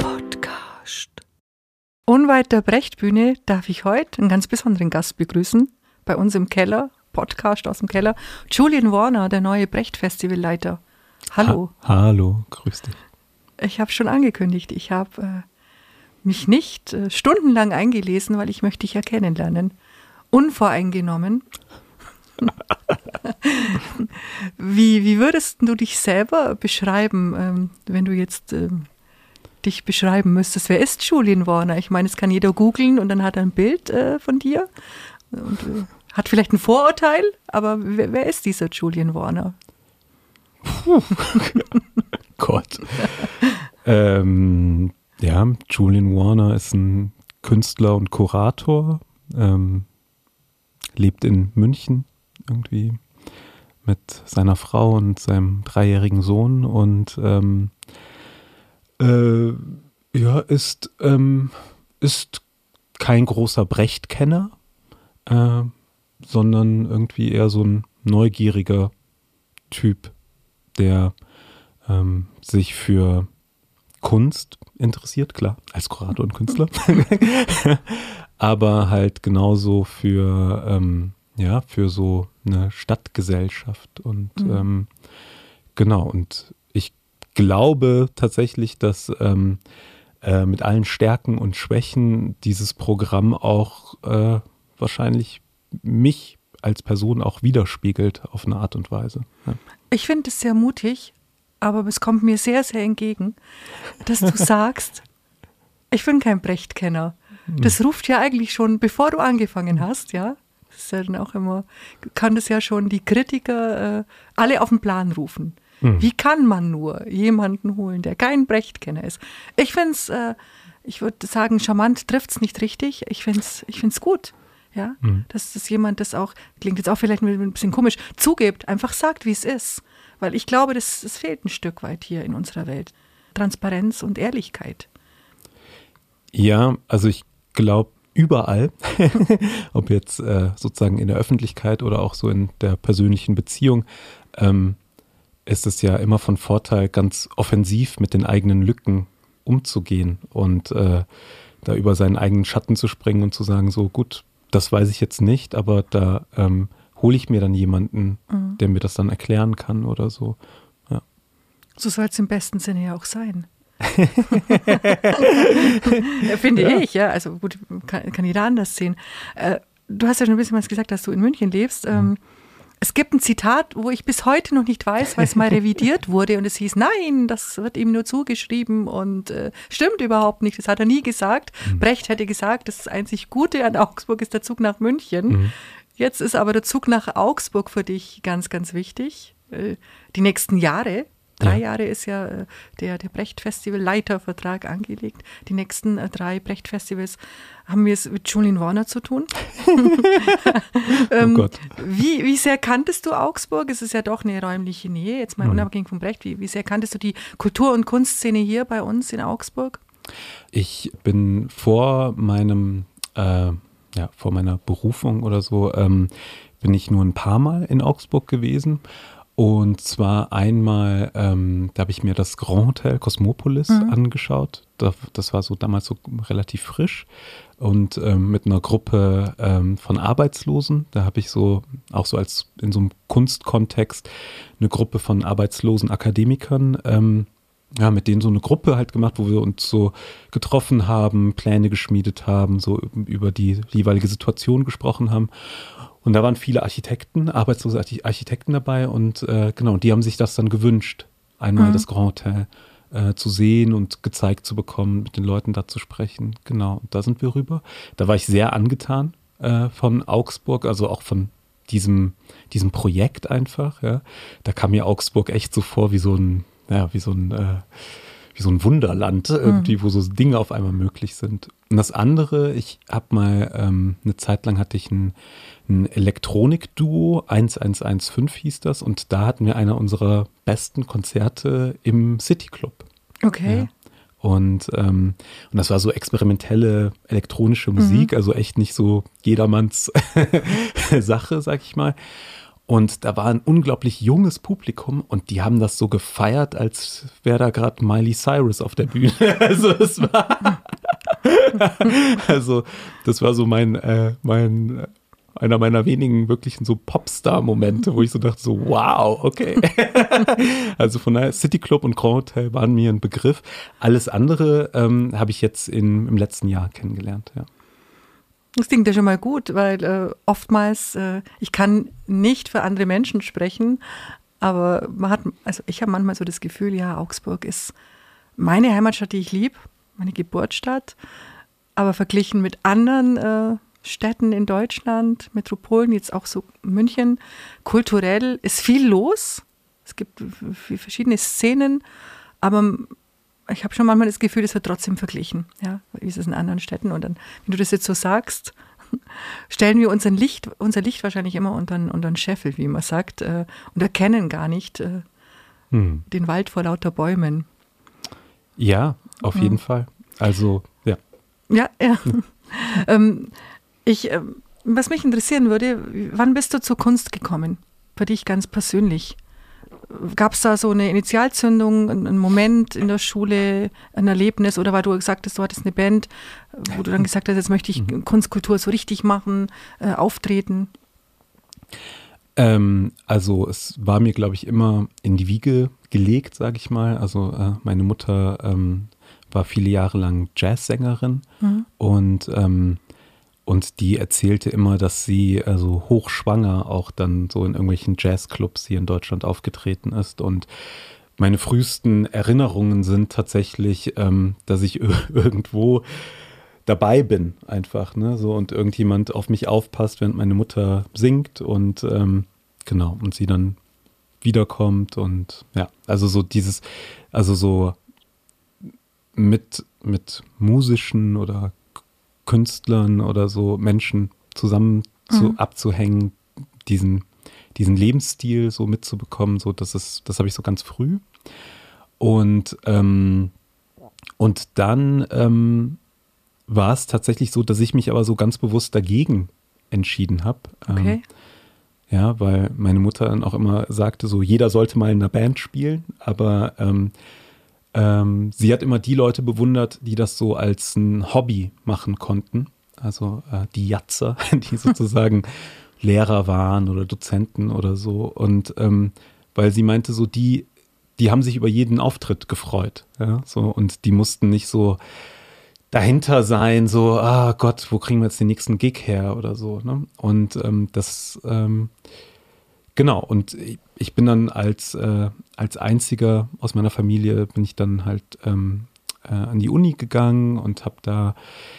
Podcast. Unweit der Brechtbühne darf ich heute einen ganz besonderen Gast begrüßen. Bei uns im Keller, Podcast aus dem Keller, Julian Warner, der neue Brecht-Festivalleiter. Hallo. Ha hallo, grüß dich. Ich habe schon angekündigt, ich habe äh, mich nicht äh, stundenlang eingelesen, weil ich möchte dich ja kennenlernen. Unvoreingenommen. wie, wie würdest du dich selber beschreiben, ähm, wenn du jetzt ähm, dich beschreiben müsstest? Wer ist Julian Warner? Ich meine, es kann jeder googeln und dann hat er ein Bild äh, von dir und äh, hat vielleicht ein Vorurteil, aber wer, wer ist dieser Julian Warner? Puh. Gott. ähm, ja, Julian Warner ist ein Künstler und Kurator, ähm, lebt in München irgendwie mit seiner Frau und seinem dreijährigen Sohn und ähm, äh, ja, ist, ähm, ist kein großer Brecht-Kenner, äh, sondern irgendwie eher so ein neugieriger Typ, der ähm, sich für Kunst interessiert, klar, als Kurator und Künstler, aber halt genauso für, ähm, ja, für so eine Stadtgesellschaft und mhm. ähm, genau, und ich glaube tatsächlich, dass ähm, äh, mit allen Stärken und Schwächen dieses Programm auch äh, wahrscheinlich mich als Person auch widerspiegelt auf eine Art und Weise. Ja. Ich finde es sehr mutig, aber es kommt mir sehr, sehr entgegen, dass du sagst, ich bin kein Brecht-Kenner. Das ruft ja eigentlich schon, bevor du angefangen hast, ja. Das ist ja dann auch immer, kann das ja schon die Kritiker äh, alle auf den Plan rufen. Mhm. Wie kann man nur jemanden holen, der kein Brecht-Kenner ist? Ich finde es, äh, ich würde sagen, charmant trifft es nicht richtig. Ich finde es ich find's gut. Ja, mhm. dass das jemand das auch, klingt jetzt auch vielleicht ein bisschen komisch, zugibt, einfach sagt, wie es ist. Weil ich glaube, das, das fehlt ein Stück weit hier in unserer Welt. Transparenz und Ehrlichkeit. Ja, also ich glaube überall, ob jetzt äh, sozusagen in der Öffentlichkeit oder auch so in der persönlichen Beziehung, ähm, ist es ja immer von Vorteil, ganz offensiv mit den eigenen Lücken umzugehen und äh, da über seinen eigenen Schatten zu springen und zu sagen, so gut, das weiß ich jetzt nicht, aber da ähm, hole ich mir dann jemanden, mhm. der mir das dann erklären kann oder so. Ja. So soll es im besten Sinne ja auch sein. Finde ja. ich, ja. Also gut, kann, kann jeder anders sehen. Äh, du hast ja schon ein bisschen was gesagt, dass du in München lebst. Ähm, mhm. Es gibt ein Zitat, wo ich bis heute noch nicht weiß, weil es mal revidiert wurde und es hieß, nein, das wird ihm nur zugeschrieben und äh, stimmt überhaupt nicht. Das hat er nie gesagt. Mhm. Brecht hätte gesagt, das einzig Gute an Augsburg ist der Zug nach München. Mhm. Jetzt ist aber der Zug nach Augsburg für dich ganz, ganz wichtig. Äh, die nächsten Jahre, drei ja. Jahre ist ja äh, der, der Brecht-Festival-Leitervertrag angelegt. Die nächsten äh, drei Brecht-Festivals haben wir es mit Julian Warner zu tun. ähm, oh Gott. Wie, wie sehr kanntest du Augsburg? Es ist ja doch eine räumliche Nähe, jetzt mal mhm. unabhängig vom Brecht. Wie, wie sehr kanntest du die Kultur- und Kunstszene hier bei uns in Augsburg? Ich bin vor meinem äh, ja, vor meiner Berufung oder so, ähm, bin ich nur ein paar Mal in Augsburg gewesen. Und zwar einmal, ähm, da habe ich mir das Grand Hotel Cosmopolis mhm. angeschaut. Das, das, war so damals so relativ frisch. Und ähm, mit einer Gruppe ähm, von Arbeitslosen, da habe ich so, auch so als in so einem Kunstkontext, eine Gruppe von arbeitslosen Akademikern ähm, ja, mit denen so eine Gruppe halt gemacht, wo wir uns so getroffen haben, Pläne geschmiedet haben, so über die jeweilige Situation gesprochen haben. Und da waren viele Architekten, arbeitslose Architekten dabei und äh, genau, die haben sich das dann gewünscht, einmal mhm. das Grand Hotel äh, zu sehen und gezeigt zu bekommen, mit den Leuten da zu sprechen. Genau, und da sind wir rüber. Da war ich sehr angetan äh, von Augsburg, also auch von diesem, diesem Projekt einfach. Ja. Da kam mir Augsburg echt so vor wie so ein ja, wie so ein, äh, wie so ein Wunderland mhm. irgendwie, wo so Dinge auf einmal möglich sind. Und das andere, ich habe mal, ähm, eine Zeit lang hatte ich ein, ein Elektronik-Duo, 1115 hieß das, und da hatten wir einer unserer besten Konzerte im City Club. Okay. Ja. Und, ähm, und das war so experimentelle elektronische Musik, mhm. also echt nicht so jedermanns Sache, sag ich mal. Und da war ein unglaublich junges Publikum und die haben das so gefeiert, als wäre da gerade Miley Cyrus auf der Bühne. Also es war, also das war so mein, äh, mein einer meiner wenigen wirklichen so Popstar-Momente, wo ich so dachte, so wow, okay. also von daher, City Club und Grand Hotel waren mir ein Begriff. Alles andere ähm, habe ich jetzt in, im letzten Jahr kennengelernt, ja. Das klingt ja schon mal gut, weil äh, oftmals, äh, ich kann nicht für andere Menschen sprechen, aber man hat, also ich habe manchmal so das Gefühl, ja, Augsburg ist meine Heimatstadt, die ich liebe, meine Geburtsstadt, aber verglichen mit anderen äh, Städten in Deutschland, Metropolen, jetzt auch so München, kulturell ist viel los. Es gibt verschiedene Szenen, aber ich habe schon manchmal das Gefühl, es wird trotzdem verglichen. Ja, wie ist es in anderen Städten? Und dann, wenn du das jetzt so sagst, stellen wir unser Licht, unser Licht wahrscheinlich immer unter, unter einen Scheffel, wie man sagt, äh, und erkennen gar nicht äh, hm. den Wald vor lauter Bäumen. Ja, auf jeden Fall. Also, ja. Ja, ja. ähm, ich, äh, was mich interessieren würde, wann bist du zur Kunst gekommen? Für dich ganz persönlich. Gab es da so eine Initialzündung, einen Moment in der Schule, ein Erlebnis oder weil du gesagt hast, du hattest eine Band, wo du dann gesagt hast, jetzt möchte ich mhm. Kunstkultur so richtig machen, äh, auftreten? Ähm, also es war mir, glaube ich, immer in die Wiege gelegt, sage ich mal. Also äh, meine Mutter ähm, war viele Jahre lang Jazzsängerin mhm. und ähm, und die erzählte immer, dass sie also hochschwanger auch dann so in irgendwelchen Jazzclubs hier in Deutschland aufgetreten ist. Und meine frühesten Erinnerungen sind tatsächlich, ähm, dass ich irgendwo dabei bin, einfach, ne? So und irgendjemand auf mich aufpasst, während meine Mutter singt und ähm, genau, und sie dann wiederkommt und ja, also so dieses, also so mit, mit musischen oder Künstlern oder so Menschen zusammen zu, mhm. abzuhängen, diesen, diesen Lebensstil so mitzubekommen, so das ist, das habe ich so ganz früh. Und, ähm, und dann ähm, war es tatsächlich so, dass ich mich aber so ganz bewusst dagegen entschieden habe. Ähm, okay. Ähm, ja, weil meine Mutter dann auch immer sagte, so jeder sollte mal in einer Band spielen, aber ähm, ähm, sie hat immer die Leute bewundert, die das so als ein Hobby machen konnten. Also äh, die Jatzer, die sozusagen Lehrer waren oder Dozenten oder so. Und ähm, weil sie meinte, so die, die haben sich über jeden Auftritt gefreut. Ja, so, und die mussten nicht so dahinter sein, so, ah Gott, wo kriegen wir jetzt den nächsten Gig her oder so. Ne? Und ähm, das, ähm, genau, und ich bin dann als, äh, als einziger aus meiner Familie, bin ich dann halt ähm, äh, an die Uni gegangen und habe da,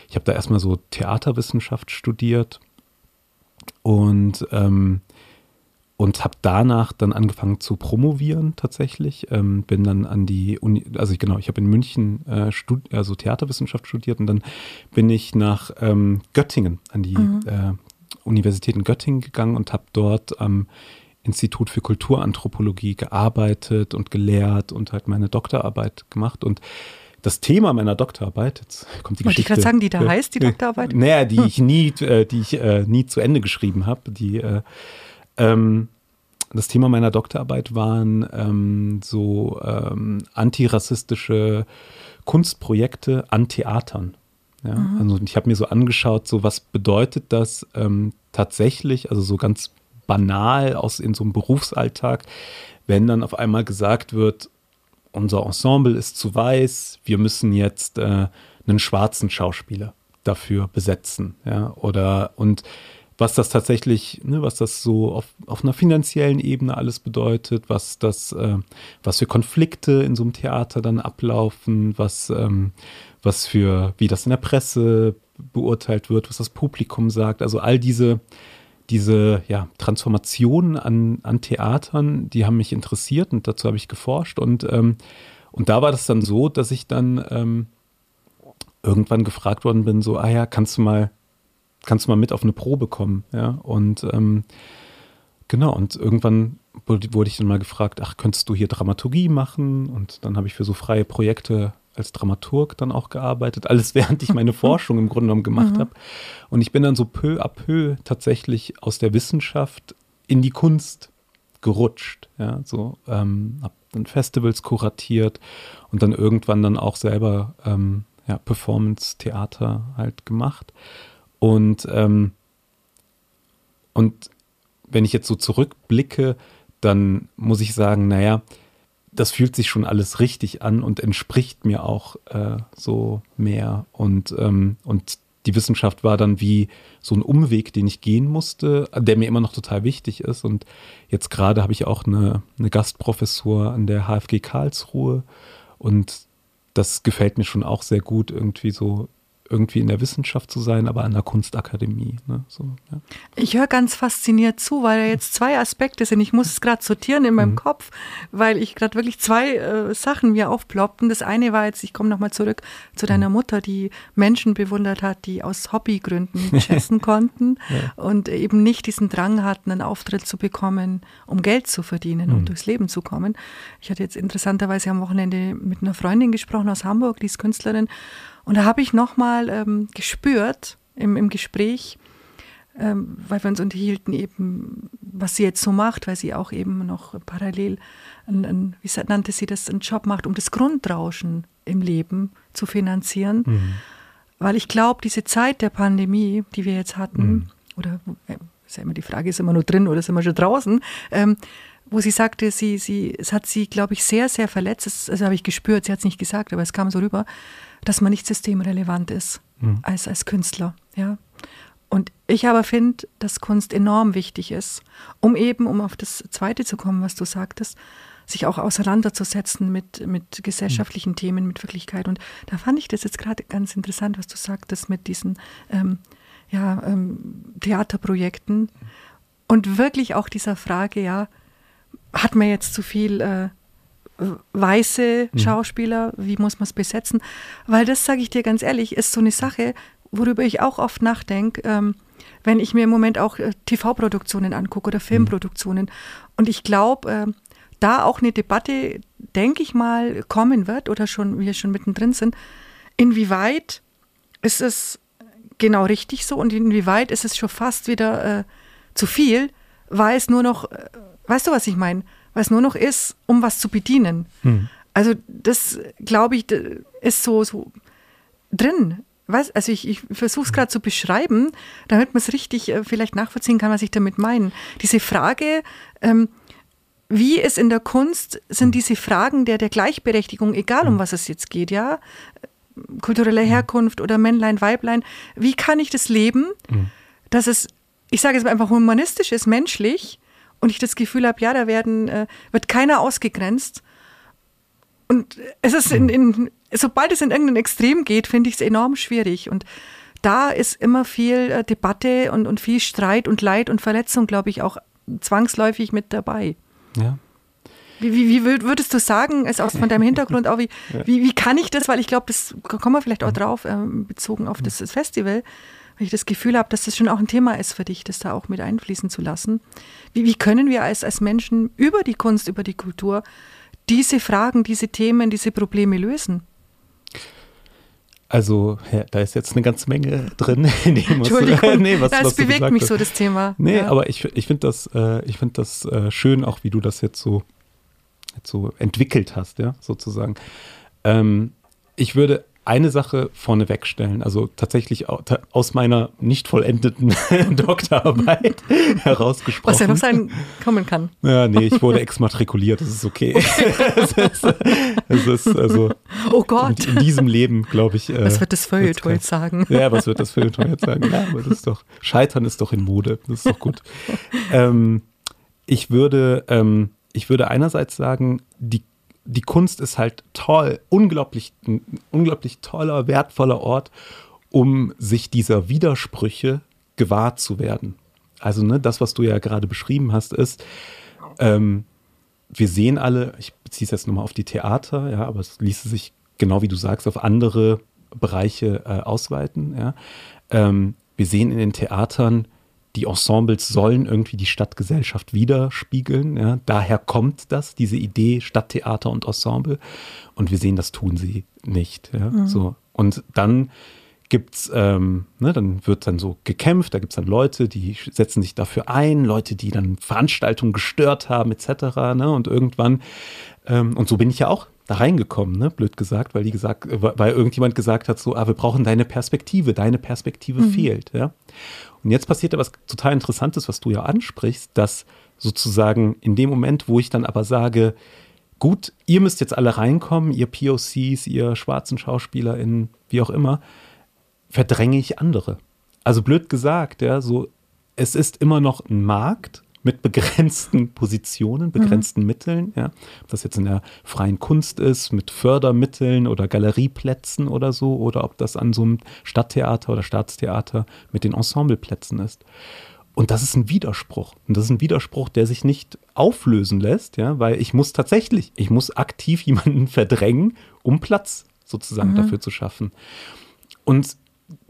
ich habe da erstmal so Theaterwissenschaft studiert und, ähm, und habe danach dann angefangen zu promovieren tatsächlich. Ähm, bin dann an die Uni, also ich, genau, ich habe in München äh, Stud also Theaterwissenschaft studiert und dann bin ich nach ähm, Göttingen an die mhm. äh, Universität in Göttingen gegangen und habe dort am Institut für Kulturanthropologie gearbeitet und gelehrt und halt meine Doktorarbeit gemacht und das Thema meiner Doktorarbeit, jetzt kommt die Wollte Geschichte. ich gerade sagen, die da heißt, die Doktorarbeit? Naja, die hm. ich nie, äh, die ich äh, nie zu Ende geschrieben habe. Die, äh, ähm, das Thema meiner Doktorarbeit waren ähm, so ähm, antirassistische Kunstprojekte an Theatern. Ja? Mhm. Also ich habe mir so angeschaut, so was bedeutet das ähm, tatsächlich, also so ganz banal aus in so einem Berufsalltag, wenn dann auf einmal gesagt wird, unser Ensemble ist zu weiß, wir müssen jetzt äh, einen schwarzen Schauspieler dafür besetzen, ja, oder und was das tatsächlich, ne, was das so auf, auf einer finanziellen Ebene alles bedeutet, was das, äh, was für Konflikte in so einem Theater dann ablaufen, was, ähm, was für, wie das in der Presse beurteilt wird, was das Publikum sagt, also all diese diese ja, Transformationen an, an Theatern, die haben mich interessiert und dazu habe ich geforscht. Und, ähm, und da war das dann so, dass ich dann ähm, irgendwann gefragt worden bin, so, ah ja, kannst du mal, kannst du mal mit auf eine Probe kommen? Ja, und ähm, genau, und irgendwann wurde, wurde ich dann mal gefragt, ach, könntest du hier Dramaturgie machen? Und dann habe ich für so freie Projekte als Dramaturg dann auch gearbeitet, alles während ich meine Forschung im Grunde genommen gemacht mhm. habe. Und ich bin dann so peu à peu tatsächlich aus der Wissenschaft in die Kunst gerutscht. Ja, so ähm, habe dann Festivals kuratiert und dann irgendwann dann auch selber ähm, ja, Performance-Theater halt gemacht. Und, ähm, und wenn ich jetzt so zurückblicke, dann muss ich sagen, naja, das fühlt sich schon alles richtig an und entspricht mir auch äh, so mehr. Und, ähm, und die Wissenschaft war dann wie so ein Umweg, den ich gehen musste, der mir immer noch total wichtig ist. Und jetzt gerade habe ich auch eine, eine Gastprofessur an der HFG Karlsruhe und das gefällt mir schon auch sehr gut, irgendwie so irgendwie in der Wissenschaft zu sein, aber an der Kunstakademie. Ne? So, ja. Ich höre ganz fasziniert zu, weil da jetzt zwei Aspekte sind. Ich muss es gerade sortieren in meinem mhm. Kopf, weil ich gerade wirklich zwei äh, Sachen mir aufploppten. Das eine war jetzt, ich komme nochmal zurück zu deiner mhm. Mutter, die Menschen bewundert hat, die aus Hobbygründen chessen konnten ja. und eben nicht diesen Drang hatten, einen Auftritt zu bekommen, um Geld zu verdienen mhm. und durchs Leben zu kommen. Ich hatte jetzt interessanterweise am Wochenende mit einer Freundin gesprochen aus Hamburg, die ist Künstlerin und da habe ich nochmal ähm, gespürt im, im Gespräch, ähm, weil wir uns unterhielten eben, was sie jetzt so macht, weil sie auch eben noch parallel, ein, ein, wie nannte sie das, einen Job macht, um das Grundrauschen im Leben zu finanzieren. Mhm. Weil ich glaube, diese Zeit der Pandemie, die wir jetzt hatten, mhm. oder äh, ist ja immer die Frage, sind wir nur drin oder sind wir schon draußen, ähm, wo sie sagte, sie, sie, es hat sie, glaube ich, sehr, sehr verletzt. Das, also habe ich gespürt, sie hat es nicht gesagt, aber es kam so rüber, dass man nicht systemrelevant ist mhm. als, als Künstler. Ja. Und ich aber finde, dass Kunst enorm wichtig ist, um eben, um auf das Zweite zu kommen, was du sagtest, sich auch auseinanderzusetzen mit, mit gesellschaftlichen mhm. Themen, mit Wirklichkeit. Und da fand ich das jetzt gerade ganz interessant, was du sagtest mit diesen ähm, ja, ähm, Theaterprojekten und wirklich auch dieser Frage, ja, hat man jetzt zu viel äh, weiße mhm. Schauspieler, wie muss man es besetzen? Weil das, sage ich dir ganz ehrlich, ist so eine Sache, worüber ich auch oft nachdenke, ähm, wenn ich mir im Moment auch äh, TV-Produktionen angucke oder Filmproduktionen. Mhm. Und ich glaube, äh, da auch eine Debatte, denke ich mal, kommen wird oder schon wir schon mittendrin sind, inwieweit ist es genau richtig so und inwieweit ist es schon fast wieder äh, zu viel, weil es nur noch, äh, weißt du, was ich meine? Was nur noch ist, um was zu bedienen. Hm. Also das, glaube ich, ist so, so drin. Was? Also ich, ich versuche es gerade zu beschreiben, damit man es richtig äh, vielleicht nachvollziehen kann, was ich damit meine. Diese Frage, ähm, wie es in der Kunst sind hm. diese Fragen der, der Gleichberechtigung, egal um hm. was es jetzt geht, ja, kulturelle hm. Herkunft oder Männlein, Weiblein, wie kann ich das leben, dass es, ich sage es einfach humanistisch ist, menschlich, und ich das Gefühl habe, ja, da werden, äh, wird keiner ausgegrenzt. Und es ist in, in, sobald es in irgendein Extrem geht, finde ich es enorm schwierig. Und da ist immer viel äh, Debatte und, und viel Streit und Leid und Verletzung, glaube ich, auch zwangsläufig mit dabei. Ja. Wie, wie, wie würdest du sagen, also aus von deinem Hintergrund auch, wie, ja. wie, wie kann ich das, weil ich glaube, das kommen wir vielleicht auch drauf, äh, bezogen auf das Festival, weil ich das Gefühl habe, dass das schon auch ein Thema ist für dich, das da auch mit einfließen zu lassen. Wie, wie können wir als, als Menschen über die Kunst, über die Kultur diese Fragen, diese Themen, diese Probleme lösen? Also, ja, da ist jetzt eine ganze Menge drin. Entschuldigung, nee, was, das was bewegt mich so, das Thema. Nee, ja. aber ich, ich finde das, äh, ich find das äh, schön, auch wie du das jetzt so, jetzt so entwickelt hast, ja, sozusagen. Ähm, ich würde eine Sache vorneweg stellen, also tatsächlich aus meiner nicht vollendeten Doktorarbeit herausgesprochen. Was ja noch sein kommen kann. Ja, nee, ich wurde exmatrikuliert, das ist okay. es, ist, es ist also. Oh Gott. In, in diesem Leben, glaube ich. Äh, was wird das Feuilleton jetzt sagen? Ja, was wird das Feuilleton jetzt sagen? Ja, aber das ist doch, Scheitern ist doch in Mode, das ist doch gut. ähm, ich würde, ähm, ich würde einerseits sagen, die die Kunst ist halt toll, unglaublich, unglaublich toller, wertvoller Ort, um sich dieser Widersprüche gewahrt zu werden. Also, ne, das, was du ja gerade beschrieben hast, ist, ähm, wir sehen alle, ich beziehe es jetzt nochmal auf die Theater, ja, aber es ließe sich, genau wie du sagst, auf andere Bereiche äh, ausweiten. Ja. Ähm, wir sehen in den Theatern die Ensembles sollen irgendwie die Stadtgesellschaft widerspiegeln. Ja. Daher kommt das, diese Idee Stadttheater und Ensemble. Und wir sehen, das tun sie nicht. Ja. Mhm. So. Und dann gibt's, ähm, ne, dann wird dann so gekämpft, da gibt es dann Leute, die setzen sich dafür ein, Leute, die dann Veranstaltungen gestört haben, etc. Ne, und irgendwann, ähm, und so bin ich ja auch da reingekommen, ne, blöd gesagt, weil die gesagt, weil irgendjemand gesagt hat, so, ah, wir brauchen deine Perspektive, deine Perspektive mhm. fehlt, ja. Und jetzt passiert da was total Interessantes, was du ja ansprichst, dass sozusagen in dem Moment, wo ich dann aber sage, gut, ihr müsst jetzt alle reinkommen, ihr POCs, ihr schwarzen SchauspielerInnen, wie auch immer, verdränge ich andere. Also blöd gesagt, ja, so, es ist immer noch ein Markt mit begrenzten Positionen, mhm. begrenzten mhm. Mitteln, ja. Ob das jetzt in der freien Kunst ist, mit Fördermitteln oder Galerieplätzen oder so, oder ob das an so einem Stadttheater oder Staatstheater mit den Ensembleplätzen ist. Und das ist ein Widerspruch. Und das ist ein Widerspruch, der sich nicht auflösen lässt, ja, weil ich muss tatsächlich, ich muss aktiv jemanden verdrängen, um Platz sozusagen mhm. dafür zu schaffen. Und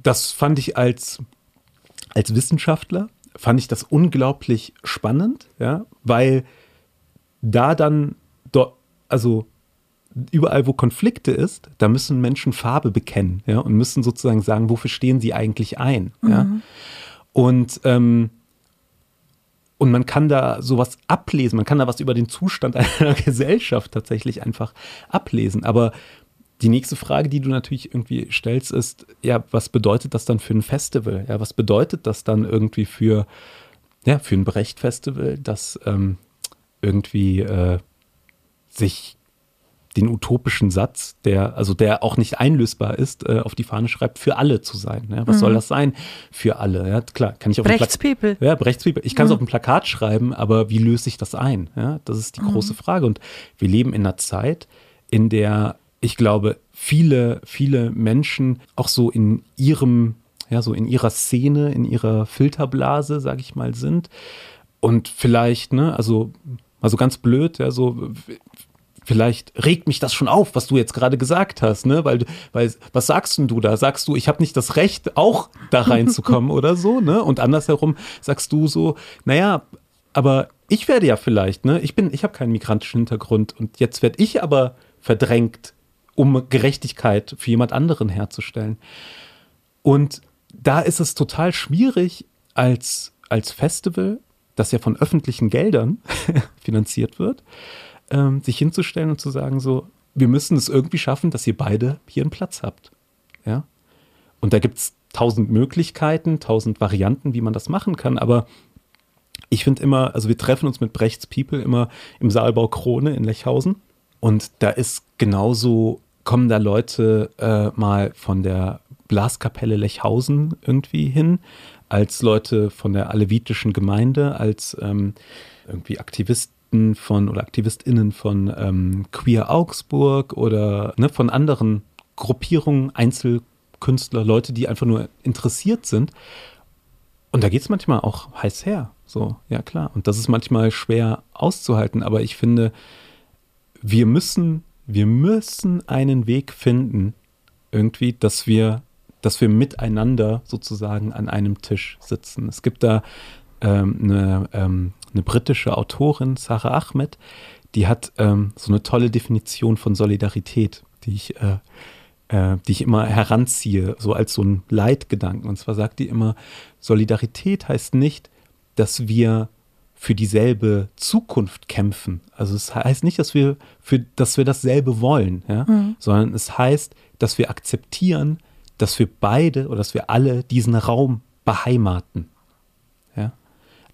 das fand ich als, als Wissenschaftler, fand ich das unglaublich spannend, ja, weil da dann, dort, also überall, wo Konflikte ist, da müssen Menschen Farbe bekennen, ja, und müssen sozusagen sagen, wofür stehen sie eigentlich ein, mhm. ja. Und, ähm, und man kann da sowas ablesen, man kann da was über den Zustand einer Gesellschaft tatsächlich einfach ablesen. Aber die nächste Frage, die du natürlich irgendwie stellst, ist, ja, was bedeutet das dann für ein Festival? Ja, was bedeutet das dann irgendwie für, ja, für ein Brecht-Festival, das ähm, irgendwie äh, sich den utopischen Satz, der, also der auch nicht einlösbar ist, äh, auf die Fahne schreibt, für alle zu sein. Ja? Was mhm. soll das sein? Für alle. Ja, klar, kann ich auf Brechts People. Ja, Brechts People. Ich kann es mhm. auf ein Plakat schreiben, aber wie löse ich das ein? Ja, das ist die mhm. große Frage. Und wir leben in einer Zeit, in der ich glaube, viele, viele Menschen auch so in ihrem, ja, so in ihrer Szene, in ihrer Filterblase, sag ich mal, sind. Und vielleicht, ne, also, also ganz blöd, ja, so vielleicht regt mich das schon auf, was du jetzt gerade gesagt hast, ne? Weil, weil was sagst denn du da? Sagst du, ich habe nicht das Recht, auch da reinzukommen oder so, ne? Und andersherum sagst du so, naja, aber ich werde ja vielleicht, ne? Ich bin, ich habe keinen migrantischen Hintergrund und jetzt werde ich aber verdrängt, um Gerechtigkeit für jemand anderen herzustellen. Und da ist es total schwierig als, als Festival, das ja von öffentlichen Geldern finanziert wird, ähm, sich hinzustellen und zu sagen, so, wir müssen es irgendwie schaffen, dass ihr beide hier einen Platz habt. Ja. Und da gibt es tausend Möglichkeiten, tausend Varianten, wie man das machen kann, aber ich finde immer, also wir treffen uns mit Brechts People immer im Saalbau Krone in Lechhausen und da ist genauso, kommen da Leute äh, mal von der Blaskapelle Lechhausen irgendwie hin, als Leute von der alevitischen Gemeinde, als ähm, irgendwie Aktivisten von oder AktivistInnen von ähm, Queer Augsburg oder ne, von anderen Gruppierungen, Einzelkünstler, Leute, die einfach nur interessiert sind. Und da geht es manchmal auch heiß her. So, ja klar. Und das ist manchmal schwer auszuhalten, aber ich finde, wir müssen, wir müssen einen Weg finden, irgendwie, dass wir, dass wir miteinander sozusagen an einem Tisch sitzen. Es gibt da ähm, eine ähm, eine britische Autorin, Sarah Ahmed, die hat ähm, so eine tolle Definition von Solidarität, die ich, äh, äh, die ich immer heranziehe, so als so ein Leitgedanken. Und zwar sagt die immer, Solidarität heißt nicht, dass wir für dieselbe Zukunft kämpfen. Also es heißt nicht, dass wir, für, dass wir dasselbe wollen, ja? Mhm. sondern es heißt, dass wir akzeptieren, dass wir beide oder dass wir alle diesen Raum beheimaten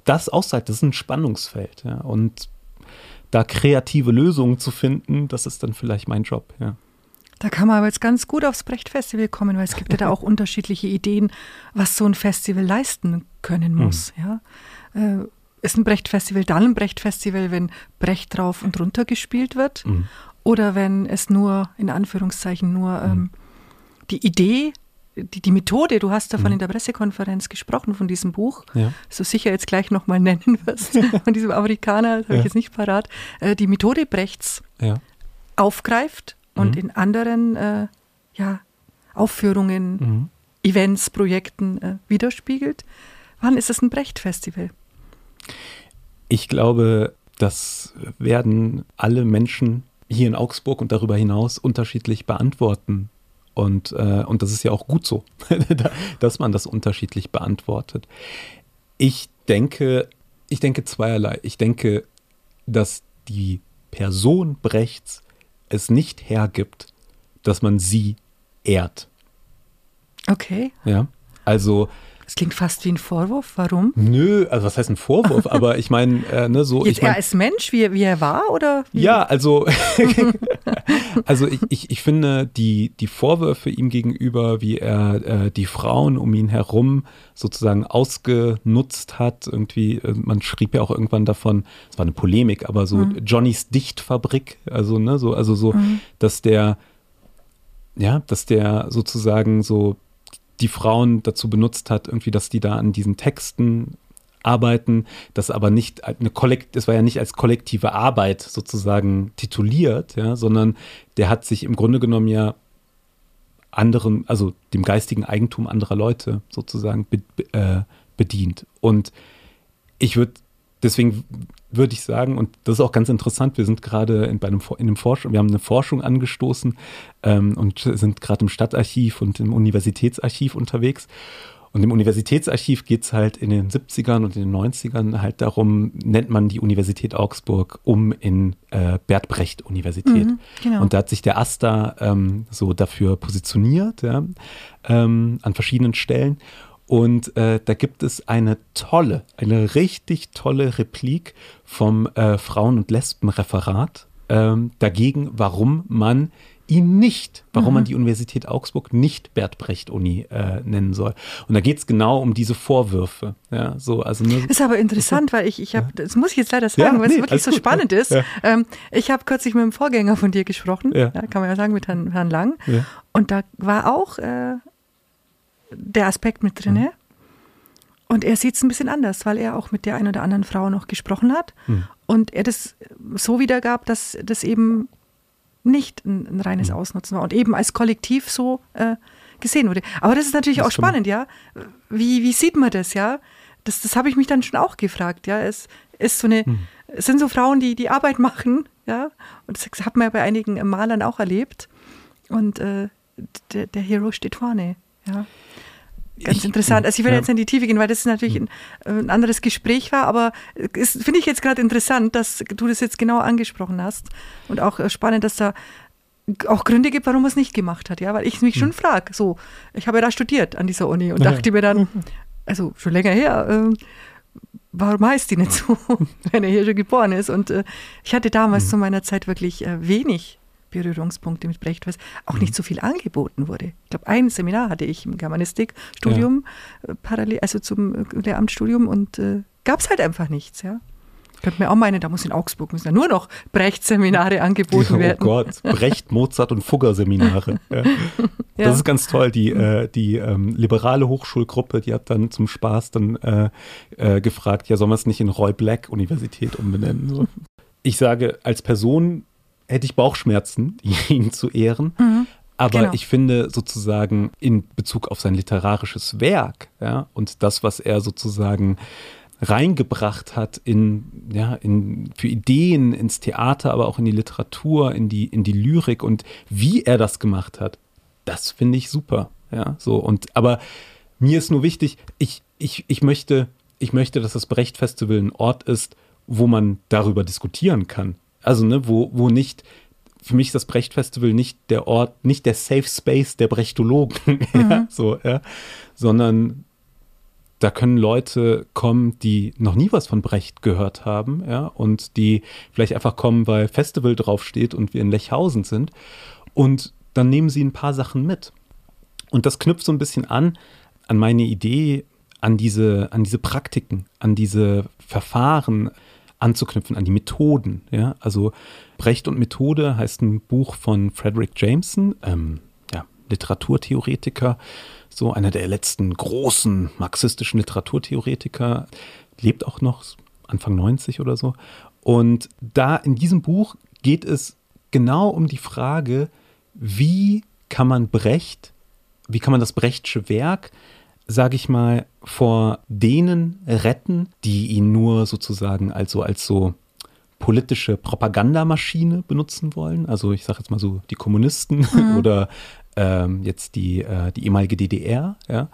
das auszahlt, das ist ein Spannungsfeld. Ja. Und da kreative Lösungen zu finden, das ist dann vielleicht mein Job. Ja. Da kann man aber jetzt ganz gut aufs Brecht-Festival kommen, weil es gibt ja da auch unterschiedliche Ideen, was so ein Festival leisten können mhm. muss. Mhm. Ja. Äh, ist ein Brecht-Festival dann ein Brecht-Festival, wenn Brecht drauf und runter gespielt wird? Mhm. Oder wenn es nur, in Anführungszeichen, nur mhm. ähm, die Idee die, die Methode, du hast davon mhm. in der Pressekonferenz gesprochen, von diesem Buch, ja. so sicher jetzt gleich nochmal nennen wirst, von diesem Amerikaner, das habe ja. ich jetzt nicht parat, äh, die Methode Brechts ja. aufgreift und mhm. in anderen äh, ja, Aufführungen, mhm. Events, Projekten äh, widerspiegelt. Wann ist es ein Brecht-Festival? Ich glaube, das werden alle Menschen hier in Augsburg und darüber hinaus unterschiedlich beantworten Und, äh, und das ist ja auch gut so, dass man das unterschiedlich beantwortet. Ich denke, ich denke zweierlei. Ich denke, dass die Person Brechts es nicht hergibt, dass man sie ehrt. Okay. Ja. Also das klingt fast wie ein Vorwurf. Warum? Nö, also was heißt ein Vorwurf? Aber ich meine, äh, ne, so. Jetzt ich mein, er als Mensch, wie, wie er war, oder? Wie? Ja, also, also ich, ich, ich finde die, die Vorwürfe ihm gegenüber, wie er äh, die Frauen um ihn herum sozusagen ausgenutzt hat, irgendwie, äh, man schrieb ja auch irgendwann davon, es war eine Polemik, aber so mhm. Johnnys Dichtfabrik, also, ne, so, also so, mhm. dass der, ja, dass der sozusagen so die Frauen dazu benutzt hat, irgendwie, dass die da an diesen Texten arbeiten, das aber nicht eine Kollekt, es war ja nicht als kollektive Arbeit sozusagen tituliert, ja, sondern der hat sich im Grunde genommen ja anderen, also dem geistigen Eigentum anderer Leute sozusagen be, äh, bedient. Und ich würde deswegen würde ich sagen, und das ist auch ganz interessant, wir sind gerade in, bei einem, in einem Forschung, wir haben eine Forschung angestoßen ähm, und sind gerade im Stadtarchiv und im Universitätsarchiv unterwegs. Und im Universitätsarchiv geht es halt in den 70ern und in den 90ern halt darum, nennt man die Universität Augsburg um in äh, Bert Brecht Universität. Mhm, genau. Und da hat sich der AStA ähm, so dafür positioniert, ja, ähm, an verschiedenen Stellen. Und äh, da gibt es eine tolle, eine richtig tolle Replik vom äh, Frauen- und Lesbenreferat ähm, dagegen, warum man ihn nicht, warum mhm. man die Universität Augsburg nicht Bert Brecht Uni äh, nennen soll. Und da geht es genau um diese Vorwürfe. Ja, so, also ne, ist aber interessant, weil ich, ich habe, das muss ich jetzt leider sagen, ja, weil es wirklich so gut, spannend ja. ist. Ähm, ich habe kürzlich mit einem Vorgänger von dir gesprochen, ja. kann man ja sagen, mit Herrn, Herrn Lang. Und da war auch äh, der Aspekt mit drin. Mhm. Und er sieht es ein bisschen anders, weil er auch mit der einen oder anderen Frau noch gesprochen hat. Mhm. Und er das so wiedergab, dass das eben nicht ein, ein reines mhm. Ausnutzen war und eben als Kollektiv so äh, gesehen wurde. Aber das ist natürlich das auch spannend, ja. Wie, wie sieht man das, ja? Das, das habe ich mich dann schon auch gefragt, ja. Es ist so eine, mhm. es sind so Frauen, die die Arbeit machen, ja. Und das hat man ja bei einigen Malern auch erlebt. Und äh, der, der Hero steht vorne, ja. Ganz ich, interessant. Also ich will ja. jetzt in die Tiefe gehen, weil das natürlich hm. ein, ein anderes Gespräch war, aber es finde ich jetzt gerade interessant, dass du das jetzt genau angesprochen hast und auch äh, spannend, dass da auch Gründe gibt, warum man es nicht gemacht hat, ja, weil ich mich schon hm. frage, so, ich habe ja da studiert an dieser Uni und dachte mir dann, also schon länger her, äh, warum heißt die nicht so, wenn er hier schon geboren ist und äh, ich hatte damals mhm. zu meiner Zeit wirklich äh, wenig Berührungspunkte mit Brecht, was auch mhm. nicht so viel angeboten wurde. Ich glaube, ein Seminar hatte ich im Germanistikstudium ja. Äh, parallel, also zum äh, Lehramtsstudium und äh, gab es halt einfach nichts, ja. Ich könnte mir auch meinen, da muss in Augsburg müssen ja nur noch Brecht-Seminare angeboten oh werden. Oh Gott, Brecht, Mozart und Fugger-Seminare. Ja. Das ist ganz toll. Die, äh, die ähm, liberale Hochschulgruppe, die hat dann zum Spaß dann äh, äh, gefragt, ja, soll man es nicht in Roy Black Universität umbenennen? So. Ich sage, als Person hätte ich Bauchschmerzen, ihn zu ehren. Mhm. Aber genau. ich finde sozusagen in Bezug auf sein literarisches Werk, ja, und das, was er sozusagen reingebracht hat in, ja, in, für Ideen ins Theater, aber auch in die Literatur, in die, in die Lyrik und wie er das gemacht hat, das finde ich super. Ja, so und, aber mir ist nur wichtig, ich, ich, ich möchte, ich möchte, dass das Brecht Festival ein Ort ist, wo man darüber diskutieren kann. Also, ne, wo, wo nicht, für mich ist das Brecht-Festival nicht der Ort, nicht der Safe Space der Brechtologen, mhm. ja, so, ja, sondern da können Leute kommen, die noch nie was von Brecht gehört haben, ja, und die vielleicht einfach kommen, weil Festival draufsteht und wir in Lechhausen sind. Und dann nehmen sie ein paar Sachen mit. Und das knüpft so ein bisschen an an meine Idee, an diese, an diese Praktiken, an diese Verfahren, anzuknüpfen an die Methoden. Ja? Also Brecht und Methode heißt ein Buch von Frederick Jameson, ähm, ja, Literaturtheoretiker, so einer der letzten großen marxistischen Literaturtheoretiker, lebt auch noch, Anfang 90 oder so. Und da in diesem Buch geht es genau um die Frage, wie kann man Brecht, wie kann man das Brechtsche Werk sage ich mal, vor denen retten, die ihn nur sozusagen also als so politische Propagandamaschine benutzen wollen. Also ich sage jetzt mal so die Kommunisten mhm. oder ähm, jetzt die, äh, die ehemalige DDR, ja,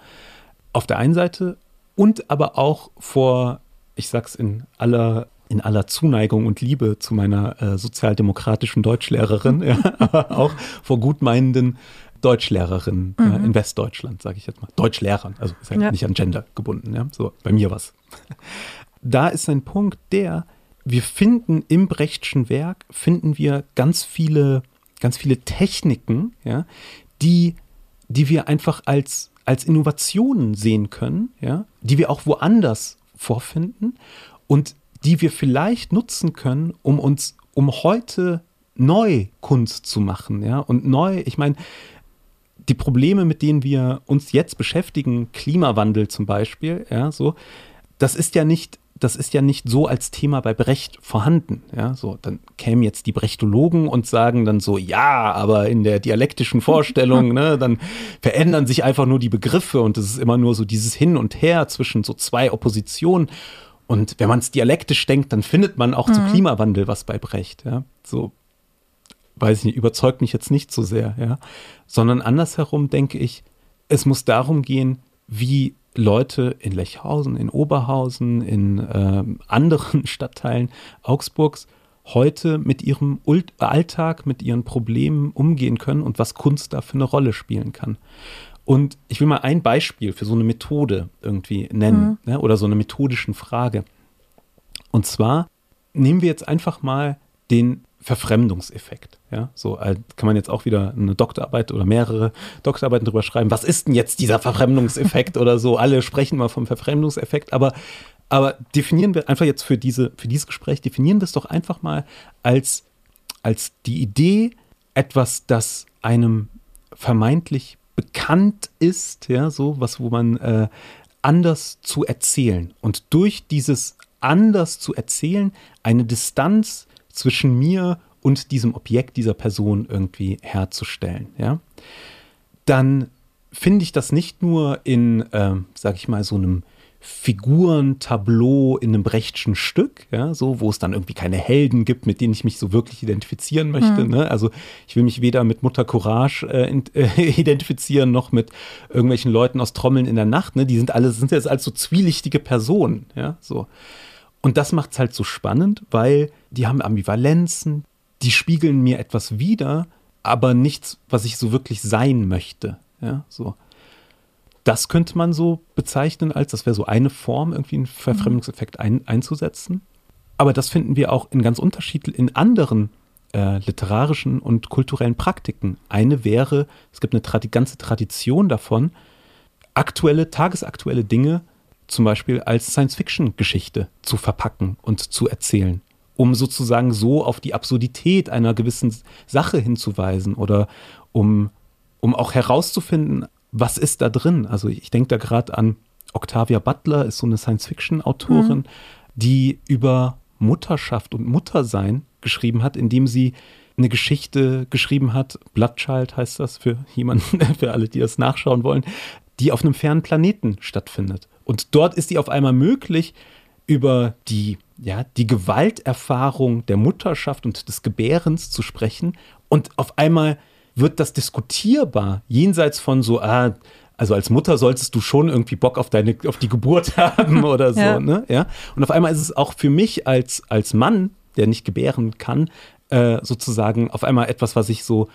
auf der einen Seite und aber auch vor, ich sag's in aller in aller Zuneigung und Liebe zu meiner äh, sozialdemokratischen Deutschlehrerin, ja, aber auch vor gutmeinenden Deutschlehrerinnen mhm. ja, in Westdeutschland, sage ich jetzt mal. Deutschlehrern, also ist ja, ja, nicht an Gender gebunden, ja. So, bei mir was. Da ist ein Punkt, der, wir finden im Brechtschen Werk, finden wir ganz viele, ganz viele Techniken, ja, die, die wir einfach als, als Innovationen sehen können, ja, die wir auch woanders vorfinden und die wir vielleicht nutzen können, um uns, um heute neu Kunst zu machen, ja, und neu, ich meine, die Probleme, mit denen wir uns jetzt beschäftigen, Klimawandel zum Beispiel, ja, so, das ist ja nicht, das ist ja nicht so als Thema bei Brecht vorhanden, ja, so, dann kämen jetzt die Brechtologen und sagen dann so, ja, aber in der dialektischen Vorstellung, ne, dann verändern sich einfach nur die Begriffe und es ist immer nur so dieses Hin und Her zwischen so zwei Oppositionen und wenn man es dialektisch denkt, dann findet man auch mhm. zu Klimawandel was bei Brecht. Ja? So, weiß ich nicht, überzeugt mich jetzt nicht so sehr. Ja? Sondern andersherum denke ich, es muss darum gehen, wie Leute in Lechhausen, in Oberhausen, in äh, anderen Stadtteilen Augsburgs heute mit ihrem Alltag, mit ihren Problemen umgehen können und was Kunst da für eine Rolle spielen kann. Und ich will mal ein Beispiel für so eine Methode irgendwie nennen mhm. ne, oder so eine methodischen Frage. Und zwar nehmen wir jetzt einfach mal den Verfremdungseffekt. Ja, so äh, kann man jetzt auch wieder eine Doktorarbeit oder mehrere Doktorarbeiten drüber schreiben. Was ist denn jetzt dieser Verfremdungseffekt oder so? Alle sprechen mal vom Verfremdungseffekt, aber, aber definieren wir einfach jetzt für, diese, für dieses Gespräch, definieren wir es doch einfach mal als, als die Idee, etwas, das einem vermeintlich bekannt ist, ja, so was, wo man äh, anders zu erzählen und durch dieses anders zu erzählen eine Distanz zwischen mir und diesem Objekt dieser Person irgendwie herzustellen, ja, dann finde ich das nicht nur in, äh, sag ich mal, so einem Figurentableau in einem Brechtschen Stück, ja, so, wo es dann irgendwie keine Helden gibt, mit denen ich mich so wirklich identifizieren möchte. Mhm. Ne? Also ich will mich weder mit Mutter Courage äh, äh, identifizieren, noch mit irgendwelchen Leuten aus Trommeln in der Nacht. Ne? Die sind alle, sind jetzt als so zwielichtige Personen, ja, so. Und das macht es halt so spannend, weil die haben Ambivalenzen, die spiegeln mir etwas wider, aber nichts, was ich so wirklich sein möchte. Ja, so das könnte man so bezeichnen, als das wäre so eine Form, irgendwie einen Verfremdungseffekt ein, einzusetzen. Aber das finden wir auch in ganz unterschiedlichen, in anderen äh, literarischen und kulturellen Praktiken. Eine wäre, es gibt eine Tradi ganze Tradition davon, aktuelle, tagesaktuelle Dinge zum Beispiel als Science-Fiction-Geschichte zu verpacken und zu erzählen, um sozusagen so auf die Absurdität einer gewissen Sache hinzuweisen oder um, um auch herauszufinden, was ist da drin? Also ich denke da gerade an Octavia Butler, ist so eine Science-Fiction-Autorin, mhm. die über Mutterschaft und Muttersein geschrieben hat, indem sie eine Geschichte geschrieben hat, Bloodchild heißt das für jemanden, für alle, die das nachschauen wollen, die auf einem fernen Planeten stattfindet. Und dort ist die auf einmal möglich, über die, ja, die Gewalterfahrung der Mutterschaft und des Gebärens zu sprechen. Und auf einmal wird das diskutierbar, jenseits von so, ah, also als Mutter solltest du schon irgendwie Bock auf deine, auf die Geburt haben oder so, ja. ne? Ja. Und auf einmal ist es auch für mich als, als Mann, der nicht gebären kann, äh, sozusagen auf einmal etwas, was ich so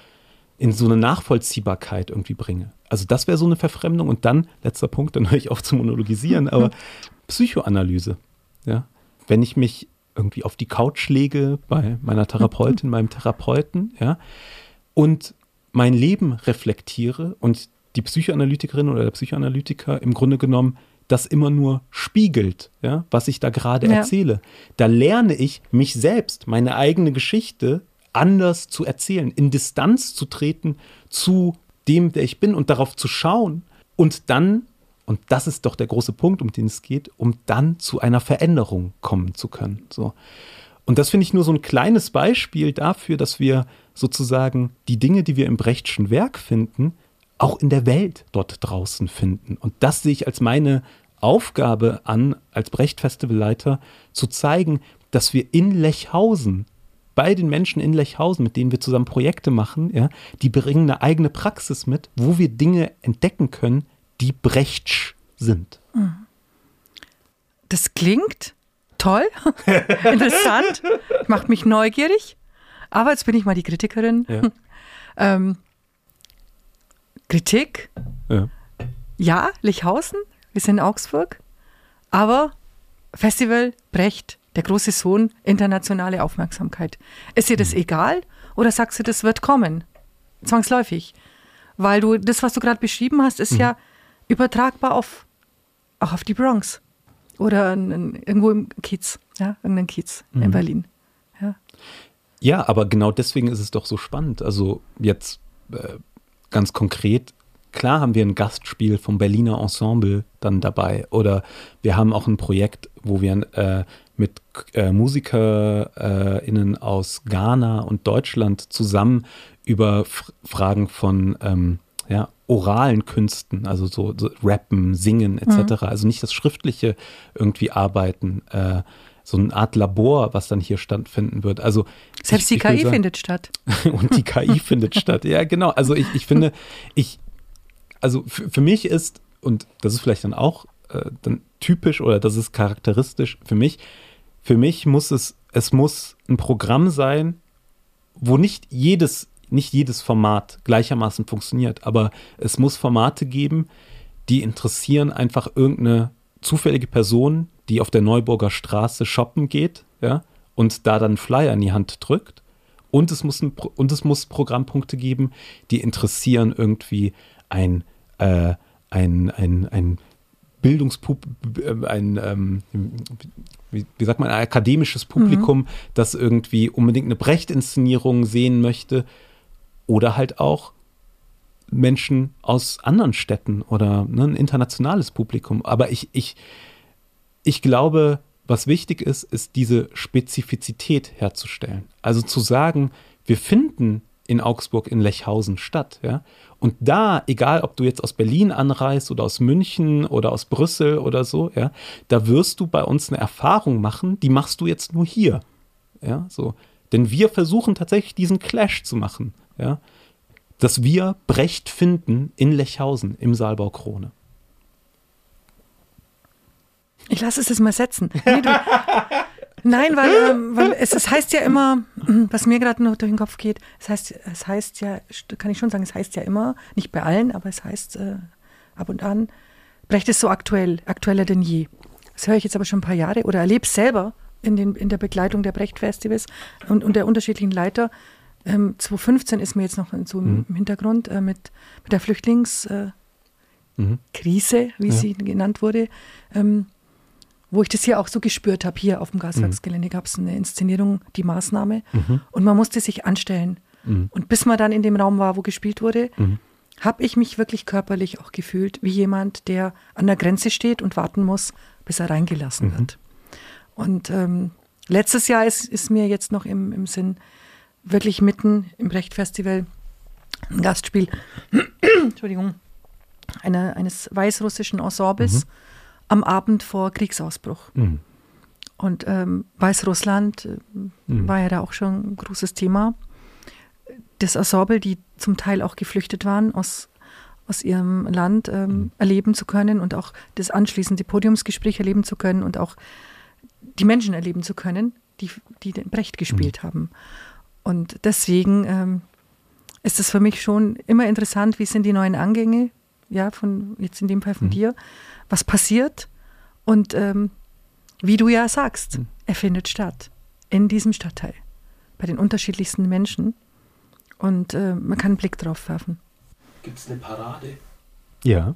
in so eine Nachvollziehbarkeit irgendwie bringe. Also das wäre so eine Verfremdung. Und dann, letzter Punkt, dann höre ich auf zu monologisieren, aber Psychoanalyse. Ja. Wenn ich mich irgendwie auf die Couch lege bei meiner Therapeutin, meinem Therapeuten, ja, und mein Leben reflektiere und die Psychoanalytikerin oder der Psychoanalytiker im Grunde genommen das immer nur spiegelt, ja, was ich da gerade ja. erzähle. Da lerne ich mich selbst, meine eigene Geschichte anders zu erzählen, in Distanz zu treten zu dem, der ich bin und darauf zu schauen und dann, und das ist doch der große Punkt, um den es geht, um dann zu einer Veränderung kommen zu können. So. Und das finde ich nur so ein kleines Beispiel dafür, dass wir sozusagen die Dinge, die wir im Brechtschen Werk finden, auch in der Welt dort draußen finden. Und das sehe ich als meine Aufgabe an, als Brecht-Festivalleiter, zu zeigen, dass wir in Lechhausen bei den Menschen in Lechhausen, mit denen wir zusammen Projekte machen, ja, die bringen eine eigene Praxis mit, wo wir Dinge entdecken können, die Brechtsch sind. Das klingt toll, interessant, macht mich neugierig. Aber jetzt bin ich mal die Kritikerin. Ja. Ähm, Kritik, Ja. ja, Lichhausen, wir sind in Augsburg, aber Festival Brecht, der große Sohn, internationale Aufmerksamkeit. Ist dir das egal oder sagst du, das wird kommen? Zwangsläufig. Weil du, das, was du gerade beschrieben hast, ist ja übertragbar auf, auch auf die Bronx. Oder in, in, irgendwo im Kiez, ja, irgendein Kiez in Berlin. Ja. Ja, aber genau deswegen ist es doch so spannend. Also jetzt äh, ganz konkret, klar haben wir ein Gastspiel vom Berliner Ensemble dann dabei. Oder wir haben auch ein Projekt, wo wir äh, mit äh, MusikerInnen aus Ghana und Deutschland zusammen über F Fragen von ähm, ja, oralen Künsten, also so, so Rappen, Singen etc., also nicht das Schriftliche irgendwie arbeiten, äh, so eine Art Labor, was dann hier stattfinden wird. Also Selbst ich- die ich KI sagen- findet statt. und die KI findet statt. Ja, genau. Also ich, ich finde, ich, also für, für mich ist, und das ist vielleicht dann auch äh, dann typisch oder das ist charakteristisch für mich, für mich muss es, es muss ein Programm sein, wo nicht jedes, nicht jedes Format gleichermaßen funktioniert, aber es muss Formate geben, die interessieren einfach irgendeine zufällige Person, die auf der Neuburger Straße shoppen geht, ja, und da dann Flyer in die Hand drückt. Und es muss, ein, und es muss Programmpunkte geben, die interessieren irgendwie ein, äh, ein, ein, ein Bildungspub, äh, ein, ähm, wie, wie sagt man, ein akademisches Publikum, das irgendwie unbedingt eine Brecht-Inszenierung sehen möchte. Oder halt auch Menschen aus anderen Städten oder ne, ein internationales Publikum. Aber ich, ich, ich glaube, was wichtig ist, ist diese Spezifizität herzustellen. Also zu sagen, wir finden in Augsburg, in Lechhausen statt, ja. Und da, egal ob du jetzt aus Berlin anreist oder aus München oder aus Brüssel oder so, ja, da wirst du bei uns eine Erfahrung machen, die machst du jetzt nur hier. Ja, so. Denn wir versuchen tatsächlich diesen Clash zu machen, ja. Dass wir Brecht finden in Lechhausen im Saalbau Krone. Ich lasse es jetzt mal setzen. Nee, nein, weil, ähm, weil es, es heißt ja immer, was mir gerade noch durch den Kopf geht, es heißt, es heißt ja, kann ich schon sagen, es heißt ja immer, nicht bei allen, aber es heißt äh, ab und an, Brecht ist so aktuell, aktueller denn je. Das höre ich jetzt aber schon ein paar Jahre oder erlebe es selber in, den, in der Begleitung der Brecht-Festivals und, und der unterschiedlichen Leiter. Ähm, 2015 ist mir jetzt noch so im, im Hintergrund äh, mit, mit der Flüchtlingskrise, Mhm. wie Ja. sie genannt wurde, ähm, wo ich das hier auch so gespürt habe, hier auf dem Gaswerksgelände gab es eine Inszenierung, die Maßnahme, und man musste sich anstellen. Mhm. Und bis man dann in dem Raum war, wo gespielt wurde, habe ich mich wirklich körperlich auch gefühlt wie jemand, der an der Grenze steht und warten muss, bis er reingelassen wird. Und ähm, letztes Jahr ist, ist mir jetzt noch im, im Sinn, wirklich mitten im Brecht-Festival ein Gastspiel, Entschuldigung, einer, eines weißrussischen Ensembles am Abend vor Kriegsausbruch. Mhm. Und ähm, Weißrussland äh, war ja da auch schon ein großes Thema. Das Ensemble, die zum Teil auch geflüchtet waren aus, aus ihrem Land, ähm, erleben zu können und auch das anschließende Podiumsgespräch erleben zu können und auch die Menschen erleben zu können, die, die den Brecht gespielt haben. Und deswegen ähm, ist es für mich schon immer interessant, wie sind die neuen Angänge, ja, von jetzt in dem Fall von dir, was passiert und ähm, wie du ja sagst, er findet statt in diesem Stadtteil bei den unterschiedlichsten Menschen und äh, man kann einen Blick drauf werfen. Gibt es eine Parade? Ja.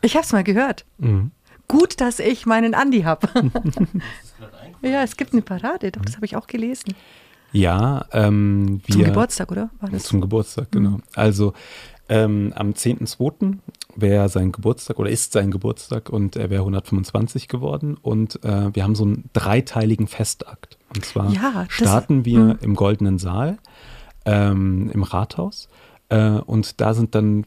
Ich habe es mal gehört. Mhm. Gut, dass ich meinen Andi habe. Ja, es gibt eine Parade, doch, das habe ich auch gelesen. Ja, ähm, wir Zum Geburtstag, oder? War das? Zum Geburtstag, genau. Also ähm, am 10.2. wäre sein Geburtstag oder ist sein Geburtstag und er wäre 125 geworden. Und äh, wir haben so einen dreiteiligen Festakt. Und zwar Ja, starten wir Mhm. im Goldenen Saal ähm, im Rathaus. Äh, und da sind dann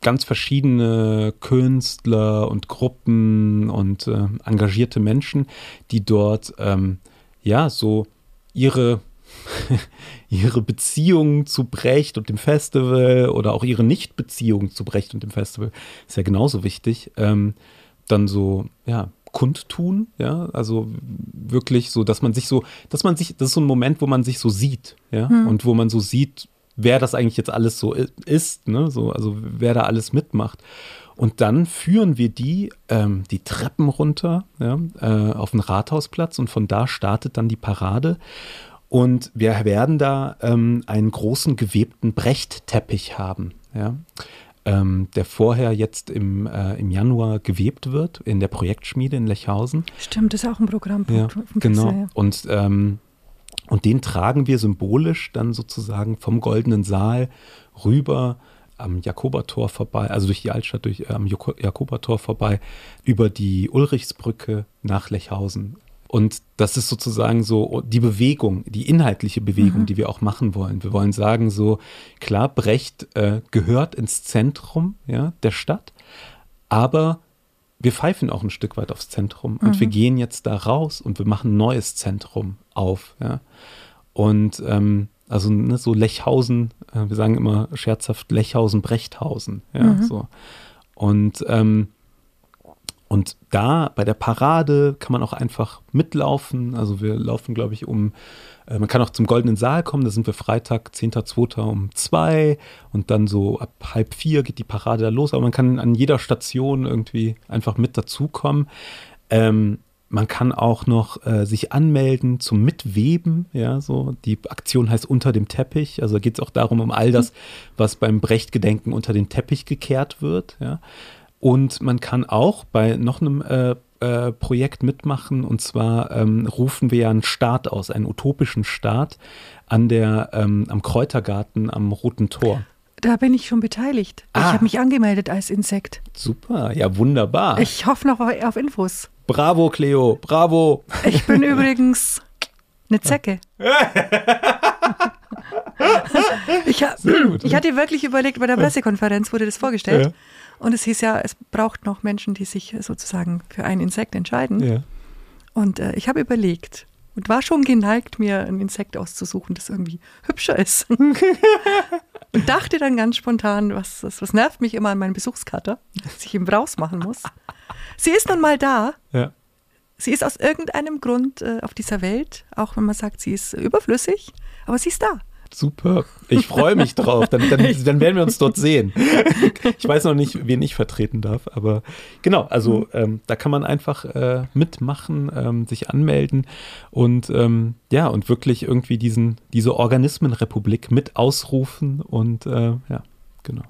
ganz verschiedene Künstler und Gruppen und äh, engagierte Menschen, die dort ähm, ja, so ihre, ihre Beziehung zu Brecht und dem Festival oder auch ihre Nichtbeziehung zu Brecht und dem Festival, ist ja genauso wichtig, ähm, dann so, ja, kundtun, ja, also wirklich so, dass man sich so, dass man sich, das ist so ein Moment, wo man sich so sieht, ja, Hm. und wo man so sieht, wer das eigentlich jetzt alles so ist, ne, so, also wer da alles mitmacht. Und dann führen wir die, ähm, die Treppen runter, ja, äh, auf den Rathausplatz und von da startet dann die Parade. Und wir werden da ähm, einen großen gewebten Brecht-Teppich haben, ja, ähm, der vorher jetzt im, äh, im Januar gewebt wird in der Projektschmiede in Lechhausen. Stimmt, das ist auch ein Programmpunkt. Ja, genau. Ja. Und, ähm, und den tragen wir symbolisch dann sozusagen vom Goldenen Saal rüber am Jakobertor vorbei, also durch die Altstadt, durch äh, am Jako- Jakobertor vorbei, über die Ulrichsbrücke nach Lechhausen. Und das ist sozusagen so die Bewegung, die inhaltliche Bewegung, die wir auch machen wollen. Wir wollen sagen, so klar, Brecht äh, gehört ins Zentrum ja, der Stadt, aber wir pfeifen auch ein Stück weit aufs Zentrum und wir gehen jetzt da raus und wir machen ein neues Zentrum auf. Ja. Und ähm, also ne, so Lechhausen, äh, wir sagen immer scherzhaft Lechhausen, Brechthausen. Ja, so. Und, ähm, und da bei der Parade kann man auch einfach mitlaufen. Also wir laufen, glaube ich, um, äh, man kann auch zum Goldenen Saal kommen, da sind wir Freitag, 10.2. um zwei und dann so ab halb vier geht die Parade da los. Aber man kann an jeder Station irgendwie einfach mit dazukommen. Ähm, man kann auch noch äh, sich anmelden zum Mitweben, ja, so. Die Aktion heißt Unter dem Teppich. Also geht es auch darum, um all das, was beim Brecht-Gedenken unter den Teppich gekehrt wird, ja. Und man kann auch bei noch einem äh, äh, Projekt mitmachen. Und zwar ähm, rufen wir ja einen Start aus, einen utopischen Start an der, ähm, am Kräutergarten am Roten Tor. Da bin ich schon beteiligt. Ich Ah. habe mich angemeldet als Insekt. Super, ja, wunderbar. Ich hoffe noch auf, Infos. bravo, Cleo, bravo. Ich bin übrigens eine Zecke. ich, ha gut. ich hatte wirklich überlegt, bei der Pressekonferenz wurde das vorgestellt. Ja. Und es hieß ja, es braucht noch Menschen, die sich sozusagen für ein Insekt entscheiden. Ja. Und äh, ich habe überlegt und war schon geneigt, mir ein Insekt auszusuchen, das irgendwie hübscher ist. und dachte dann ganz spontan, was, was, was nervt mich immer an meinem Besuchskater, dass ich ihm rausmachen muss. Sie ist nun mal da. ja. Sie ist aus irgendeinem Grund äh, auf dieser Welt, auch wenn man sagt, sie ist überflüssig, aber sie ist da. Super. Ich freue mich drauf. Dann, dann, dann werden wir uns dort sehen. Ich weiß noch nicht, wen ich vertreten darf, aber genau, also ähm, da kann man einfach äh, mitmachen, ähm, sich anmelden und ähm, ja, und wirklich irgendwie diesen, diese Organismenrepublik mit ausrufen und äh, ja, genau.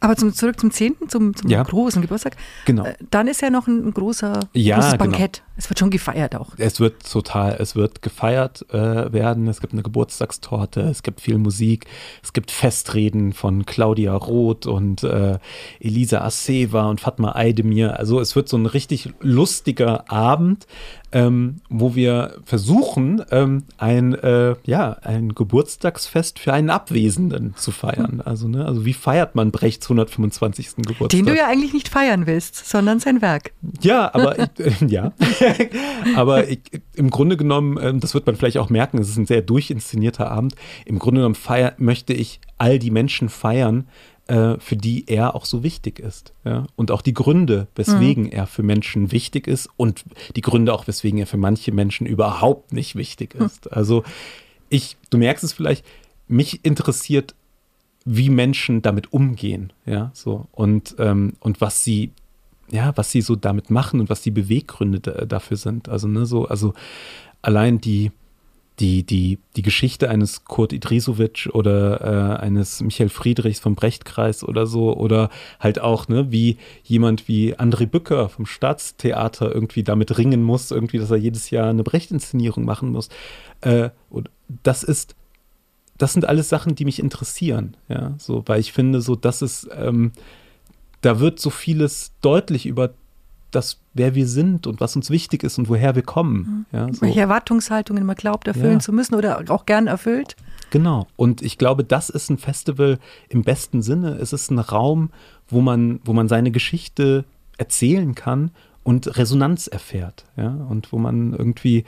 Aber zum, zurück zum 10., zum, zum Ja. großen Geburtstag. Genau. Äh, dann ist ja noch ein, ein großer, Ja, großes genau. Bankett. Es wird schon gefeiert auch. Es wird total, es wird gefeiert äh, werden. Es gibt eine Geburtstagstorte, es gibt viel Musik, es gibt Festreden von Claudia Roth und äh, Elisa Aceva und Fatma Aydemir. Also es wird so ein richtig lustiger Abend, ähm, wo wir versuchen, ähm, ein, äh, ja, ein Geburtstagsfest für einen Abwesenden zu feiern. Also, ne, also wie feiert man Brechts 125. Geburtstag? Den du ja eigentlich nicht feiern willst, sondern sein Werk. Ja, aber ich, äh, ja, aber ich, im Grunde genommen, ähm, das wird man vielleicht auch merken, es ist ein sehr durchinszenierter Abend. Im Grunde genommen feier, möchte ich all die Menschen feiern, äh, für die er auch so wichtig ist. Ja? Und auch die Gründe, weswegen er für Menschen wichtig ist und die Gründe auch, weswegen er für manche Menschen überhaupt nicht wichtig ist. Also ich, du merkst es vielleicht, mich interessiert wie Menschen damit umgehen, ja, so und ähm, und was sie ja, was sie so damit machen und was die Beweggründe da, dafür sind. Also, ne, so, also allein die, die, die, die Geschichte eines Kurt Idrisovic oder äh, eines Michael Friedrichs vom Brechtkreis oder so, oder halt auch, ne, wie jemand wie André Bücker vom Staatstheater irgendwie damit ringen muss, irgendwie, dass er jedes Jahr eine Brecht-Inszenierung machen muss. Äh, und das ist, das sind alles Sachen, die mich interessieren, ja, so, weil ich finde, so, das ist, ähm, da wird so vieles deutlich über das, wer wir sind und was uns wichtig ist und woher wir kommen. Ja, so. Welche Erwartungshaltungen man glaubt, erfüllen Ja. zu müssen oder auch gern erfüllt. Genau. Und ich glaube, das ist ein Festival im besten Sinne. Es ist ein Raum, wo man, wo man seine Geschichte erzählen kann und Resonanz erfährt, ja, und wo man irgendwie,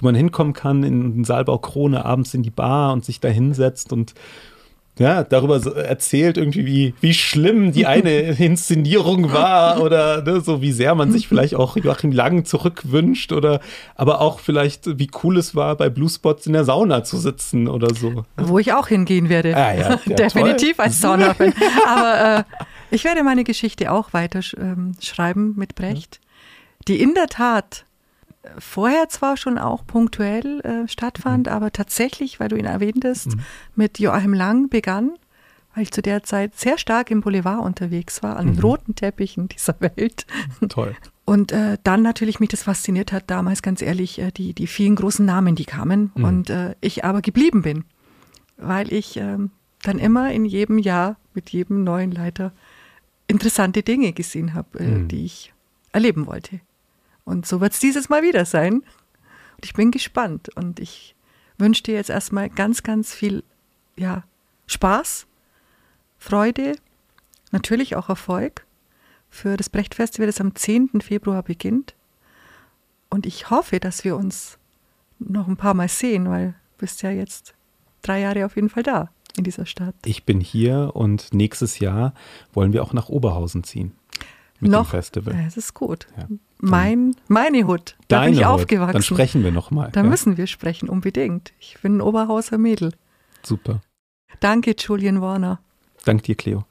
wo man hinkommen kann in den Saalbau Krone abends in die Bar und sich da hinsetzt und ja, darüber erzählt irgendwie, wie, wie schlimm die eine Inszenierung war oder ne, so wie sehr man sich vielleicht auch Joachim Lang zurückwünscht oder aber auch vielleicht, wie cool es war, bei Bluespots in der Sauna zu sitzen oder so. Wo ich auch hingehen werde. Ah, ja, ja, Definitiv als Sauna-Fan. Aber äh, ich werde meine Geschichte auch weiter ähm, schreiben mit Brecht, die in der Tat vorher zwar schon auch punktuell äh, stattfand, mhm. aber tatsächlich, weil du ihn erwähntest, mhm. mit Joachim Lang begann, weil ich zu der Zeit sehr stark im Boulevard unterwegs war, an den mhm. roten Teppichen dieser Welt. Toll. Und äh, dann natürlich mich das fasziniert hat, damals ganz ehrlich, äh, die, die vielen großen Namen, die kamen mhm. und äh, ich aber geblieben bin, weil ich ähm, dann immer in jedem Jahr mit jedem neuen Leiter interessante Dinge gesehen habe, äh, mhm. die ich erleben wollte. Und so wird es dieses Mal wieder sein. Und ich bin gespannt und ich wünsche dir jetzt erstmal ganz, ganz viel ja, Spaß, Freude, natürlich auch Erfolg für das Brecht-Festival, das am 10. Februar beginnt. Und ich hoffe, dass wir uns noch ein paar Mal sehen, weil du bist ja jetzt drei Jahre auf jeden Fall da in dieser Stadt. Ich bin hier und nächstes Jahr wollen wir auch nach Oberhausen ziehen mit noch, dem Festival. Das ist gut. Ja. Mein, meine Hut. Da Deine bin ich Hut. aufgewachsen. Dann sprechen wir nochmal. Da ja. müssen wir sprechen, unbedingt. Ich bin ein Oberhauser Mädel. Super. Danke, Julian Warner. Dank dir, Cleo.